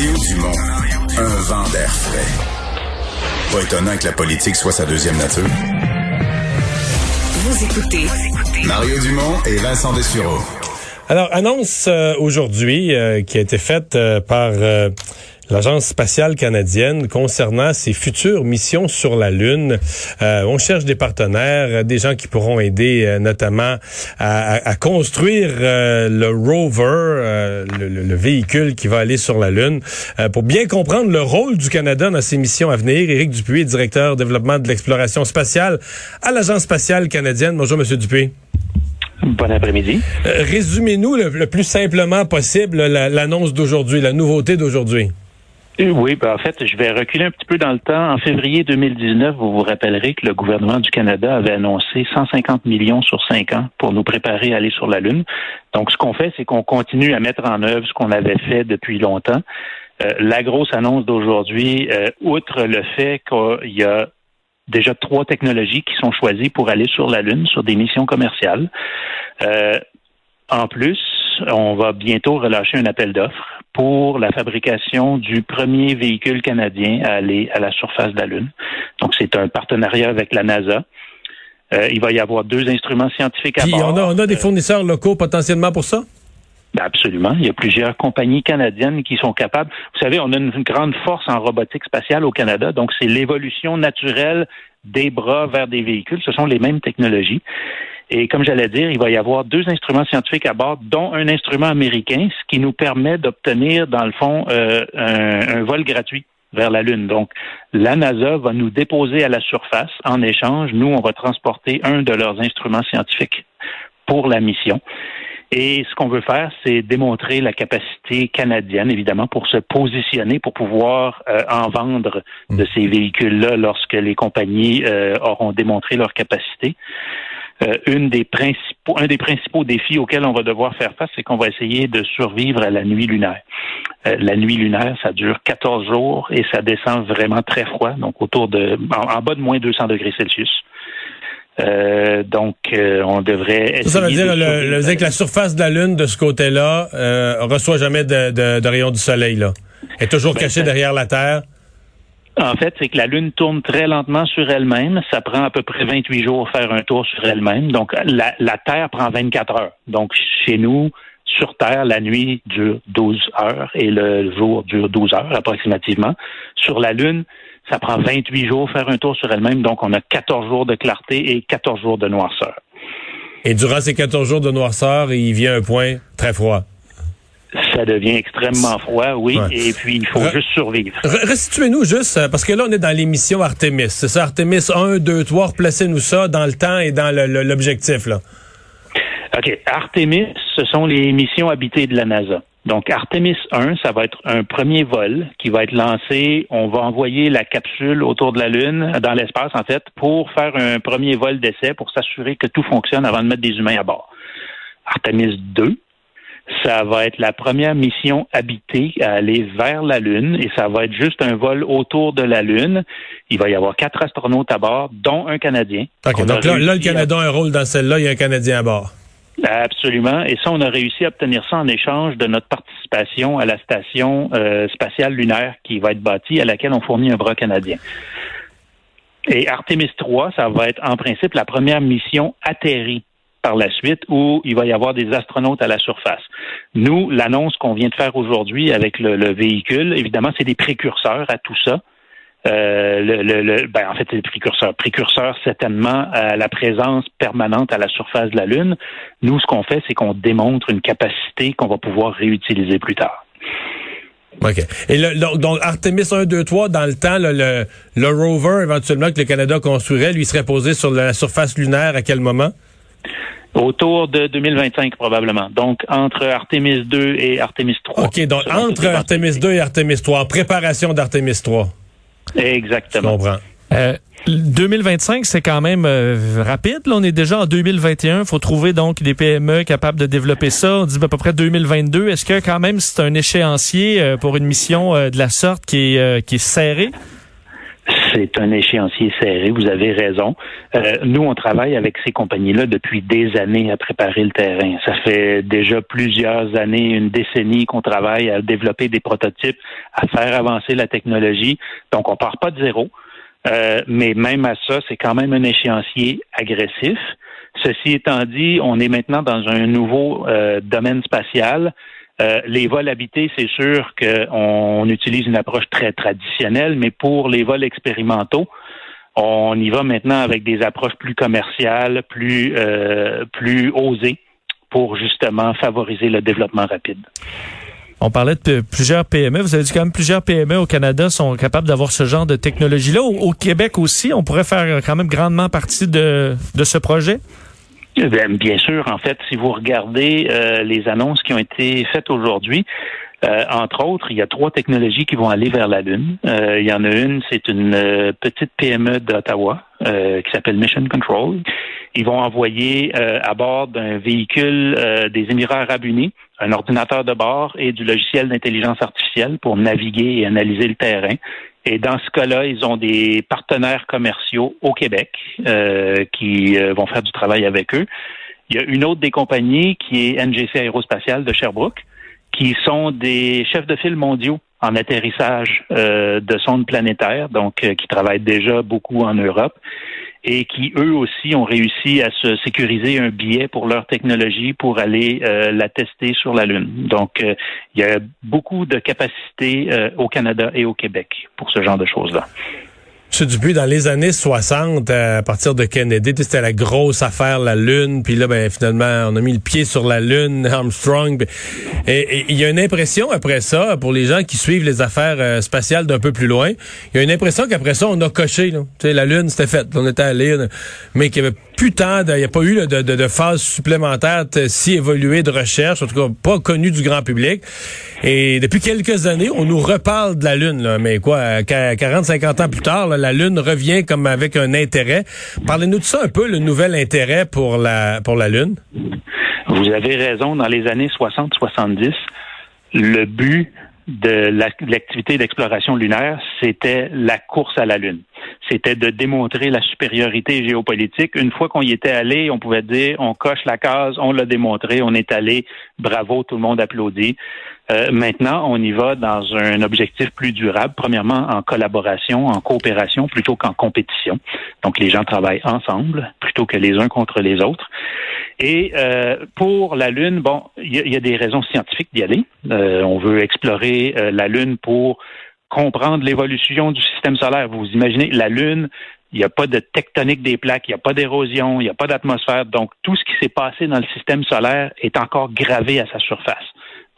Mario Dumont, un vent d'air frais. Pas étonnant que la politique soit sa deuxième nature. Vous écoutez Mario Dumont et Vincent Dessureau. Alors, annonce euh, aujourd'hui euh, qui a été faite euh, par l'Agence spatiale canadienne concernant ses futures missions sur la Lune. on cherche des partenaires, des gens qui pourront aider notamment à, construire le rover, le, le, véhicule qui va aller sur la Lune. pour bien comprendre le rôle du Canada dans ces missions à venir, Éric Dupuis, directeur développement de l'exploration spatiale à l'Agence spatiale canadienne. Bonjour, Monsieur Dupuis. Bon après-midi. Euh, résumez-nous le, plus simplement possible l'annonce d'aujourd'hui, la nouveauté d'aujourd'hui. Euh, oui, ben en fait, je vais reculer un petit peu dans le temps. En février 2019, vous vous rappellerez que le gouvernement du Canada avait annoncé 150 millions sur cinq ans pour nous préparer à aller sur la Lune. Donc, ce qu'on fait, c'est qu'on continue à mettre en œuvre ce qu'on avait fait depuis longtemps. Euh, la grosse annonce d'aujourd'hui, outre le fait qu'il y a déjà trois technologies qui sont choisies pour aller sur la Lune, sur des missions commerciales. Euh, en plus, on va bientôt relâcher un appel d'offres pour la fabrication du premier véhicule canadien à aller à la surface de la Lune. Donc, c'est un partenariat avec la NASA. Euh, il va y avoir deux instruments scientifiques à bord. On a, on a des fournisseurs locaux potentiellement pour ça? Ben absolument. Il y a plusieurs compagnies canadiennes qui sont capables. Vous savez, on a une grande force en robotique spatiale au Canada, donc c'est l'évolution naturelle des bras vers des véhicules. Ce sont les mêmes technologies. Et comme j'allais dire, il va y avoir deux instruments scientifiques à bord, dont un instrument américain, ce qui nous permet d'obtenir, dans le fond, euh, un, vol gratuit vers la Lune. Donc, la NASA va nous déposer à la surface. En échange, nous, on va transporter un de leurs instruments scientifiques pour la mission. Et ce qu'on veut faire, c'est démontrer la capacité canadienne, évidemment, pour se positionner, pour pouvoir euh, en vendre de ces véhicules-là lorsque les compagnies euh, auront démontré leur capacité. Euh, une des principaux, un des principaux défis auxquels on va devoir faire face, c'est qu'on va essayer de survivre à la nuit lunaire. la nuit lunaire, ça dure 14 jours et ça descend vraiment très froid, donc autour de, en, en bas de moins 200 degrés Celsius. Euh, donc, euh, on devrait. Ça, ça veut dire, le, que la surface de la Lune de ce côté-là euh, reçoit jamais de, de, rayons du soleil, là. Elle est toujours ben, cachée derrière la Terre. En fait, c'est que la Lune tourne très lentement sur elle-même. Ça prend à peu près 28 jours faire un tour sur elle-même. Donc, la, Terre prend 24 heures. Donc, chez nous, sur Terre, la nuit dure 12 heures et le jour dure 12 heures approximativement. Sur la Lune, ça prend 28 jours faire un tour sur elle-même, donc on a 14 jours de clarté et 14 jours de noirceur. Et durant ces 14 jours de noirceur, il vient un point très froid. Ça devient extrêmement froid, oui, et puis il faut juste survivre. Restituez-nous juste, euh, parce que là, on est dans l'émission Artemis. C'est ça, Artemis 1, 2, 3, replacez-nous ça dans le temps et dans l'objectif, là. OK. Artemis, ce sont les missions habitées de la NASA. Donc, Artemis 1, ça va être un premier vol qui va être lancé. On va envoyer la capsule autour de la Lune, dans l'espace, en fait, pour faire un premier vol d'essai pour s'assurer que tout fonctionne avant de mettre des humains à bord. Artemis 2, ça va être la première mission habitée à aller vers la Lune et ça va être juste un vol autour de la Lune. Il va y avoir quatre astronautes à bord, dont un Canadien. OK, donc là, le Canada a un rôle dans celle-là, il y a un Canadien à bord. Absolument. Et ça, on a réussi à obtenir ça en échange de notre participation à la station euh, spatiale lunaire qui va être bâtie, à laquelle on fournit un bras canadien. Et Artemis 3, ça va être en principe la première mission atterrie par la suite où il va y avoir des astronautes à la surface. Nous, l'annonce qu'on vient de faire aujourd'hui avec le véhicule, évidemment, c'est des précurseurs à tout ça. Euh, le, ben, en fait, c'est précurseur. Précurseur, certainement, à la présence permanente à la surface de la Lune. Nous, ce qu'on fait, c'est qu'on démontre une capacité qu'on va pouvoir réutiliser plus tard. OK. Et le, donc, Artemis 1, 2, 3, dans le temps, le, rover, éventuellement, que le Canada construirait, lui serait posé sur la surface lunaire à quel moment? Autour de 2025, probablement. Donc, entre Artemis 2 et Artemis 3. OK, donc entre Artemis 2 et Artemis 3, en préparation d'Artemis 3. Exactement. Je 2025, euh, c'est quand même euh, rapide. Là, on est déjà en 2021. Il faut trouver donc des PME capables de développer ça. On dit à peu près 2022. Est-ce que quand même c'est un échéancier euh, pour une mission de la sorte qui est, qui est serré? C'est un échéancier serré, vous avez raison. Euh, nous, on travaille avec ces compagnies-là depuis des années à préparer le terrain. Ça fait déjà plusieurs années, une décennie qu'on travaille à développer des prototypes, à faire avancer la technologie. Donc, on part pas de zéro. Euh, mais même à ça, c'est quand même un échéancier agressif. Ceci étant dit, on est maintenant dans un nouveau euh, domaine spatial. Euh, les vols habités, c'est sûr qu'on utilise une approche très traditionnelle, mais pour les vols expérimentaux, on y va maintenant avec des approches plus commerciales, plus, euh, plus osées pour justement favoriser le développement rapide. On parlait de plusieurs PME. Vous avez dit quand même plusieurs PME au Canada sont capables d'avoir ce genre de technologie-là. Au, Québec aussi, on pourrait faire quand même grandement partie de, de ce projet? Eh bien, sûr, en fait, si vous regardez euh, les annonces qui ont été faites aujourd'hui, euh, entre autres, il y a trois technologies qui vont aller vers la Lune. Euh, il y en a une, c'est une petite PME d'Ottawa qui s'appelle Mission Control. Ils vont envoyer à bord d'un véhicule des Émirats arabes unis un ordinateur de bord et du logiciel d'intelligence artificielle pour naviguer et analyser le terrain. Et dans ce cas-là, ils ont des partenaires commerciaux au Québec euh, qui euh, vont faire du travail avec eux. Il y a une autre des compagnies qui est NGC Aérospatiale de Sherbrooke, qui sont des chefs de file mondiaux en atterrissage euh, de sondes planétaires, donc qui travaillent déjà beaucoup en Europe et qui, eux aussi, ont réussi à se sécuriser un billet pour leur technologie pour aller euh, la tester sur la Lune. Donc, euh, il y a beaucoup de capacités euh, au Canada et au Québec pour ce genre de choses-là. M. Dupuis, dans les années 60, à partir de Kennedy, c'était la grosse affaire, la Lune. Puis là, ben, finalement, on a mis le pied sur la Lune, Armstrong. Et il y a une impression après ça, pour les gens qui suivent les affaires euh, spatiales d'un peu plus loin, il y a une impression qu'après ça, on a coché. Là. la Lune, c'était fait. On était allé, mais qu'il y avait plus tant, il n'y a pas eu de, de, phase supplémentaire si évoluée de recherche, en tout cas pas connue du grand public. Et depuis quelques années, on nous reparle de la Lune. Là. Mais quoi, 40, 50 ans plus tard, la Lune revient comme avec un intérêt. Parlez-nous de ça un peu, le nouvel intérêt pour la, pour la Lune. Vous avez raison. Dans les années 60-70, le but de l'activité d'exploration lunaire, c'était la course à la Lune. C'était de démontrer la supériorité géopolitique. Une fois qu'on y était allé, on pouvait dire, on coche la case, on l'a démontré, on est allé, bravo, tout le monde applaudit. Euh, maintenant, on y va dans un objectif plus durable, premièrement en collaboration, en coopération plutôt qu'en compétition. Donc, les gens travaillent ensemble plutôt que les uns contre les autres. Et euh, pour la Lune, bon, il y, a des raisons scientifiques d'y aller. Euh, on veut explorer la Lune pour comprendre l'évolution du système solaire. Vous imaginez, la Lune, il n'y a pas de tectonique des plaques, il n'y a pas d'érosion, il n'y a pas d'atmosphère. Donc, tout ce qui s'est passé dans le système solaire est encore gravé à sa surface.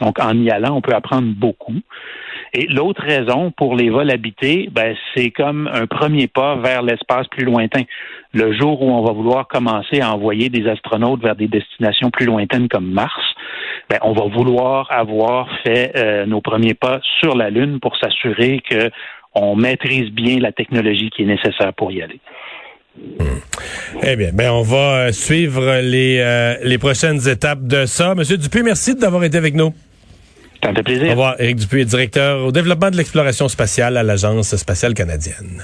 Donc, en y allant, on peut apprendre beaucoup. Et l'autre raison pour les vols habités, ben, c'est comme un premier pas vers l'espace plus lointain. Le jour où on va vouloir commencer à envoyer des astronautes vers des destinations plus lointaines comme Mars, ben, on va vouloir avoir fait euh, nos premiers pas sur la Lune pour s'assurer que on maîtrise bien la technologie qui est nécessaire pour y aller. Eh bien, ben on va euh, suivre les, euh, les prochaines étapes de ça. Monsieur Dupuis, merci d'avoir été avec nous. Ça me fait plaisir. Au revoir. Éric Dupuis, directeur au développement de l'exploration spatiale à l'Agence spatiale canadienne.